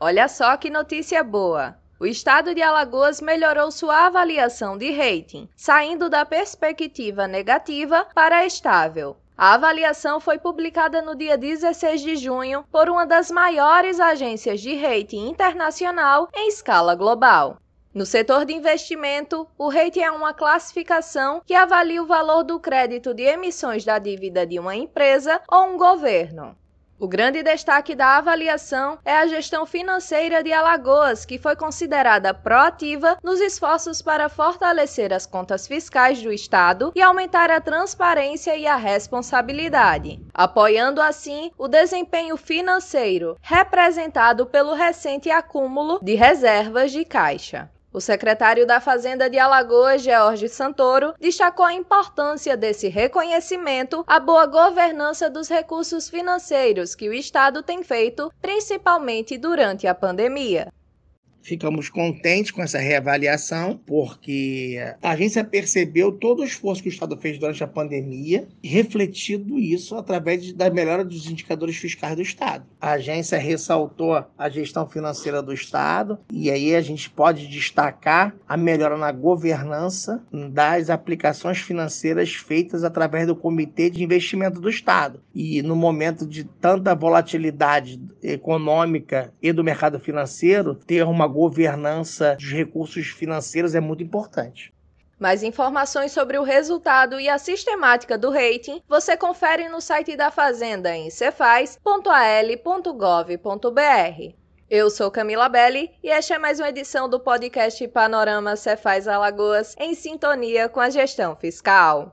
Olha só que notícia boa! O estado de Alagoas melhorou sua avaliação de rating, saindo da perspectiva negativa para estável. A avaliação foi publicada no dia 16 de junho por uma das maiores agências de rating internacional em escala global. No setor de investimento, o rating é uma classificação que avalia o valor do crédito de emissões da dívida de uma empresa ou um governo. O grande destaque da avaliação é a gestão financeira de Alagoas, que foi considerada proativa nos esforços para fortalecer as contas fiscais do Estado e aumentar a transparência e a responsabilidade, apoiando assim o desempenho financeiro, representado pelo recente acúmulo de reservas de caixa. O secretário da Fazenda de Alagoas, George Santoro, destacou a importância desse reconhecimento à boa governança dos recursos financeiros que o Estado tem feito, principalmente durante a pandemia. Ficamos contentes com essa reavaliação, porque a agência percebeu todo o esforço que o Estado fez durante a pandemia refletido isso através da melhora dos indicadores fiscais do Estado. A agência ressaltou a gestão financeira do Estado e aí a gente pode destacar a melhora na governança das aplicações financeiras feitas através do Comitê de Investimento do Estado. E no momento de tanta volatilidade econômica e do mercado financeiro, ter uma governança dos recursos financeiros é muito importante. Mais informações sobre o resultado e a sistemática do rating você confere no site da Fazenda em cefaz.al.gov.br. Eu sou Camila Belli e esta é mais uma edição do podcast Panorama Cefaz Alagoas em sintonia com a gestão fiscal.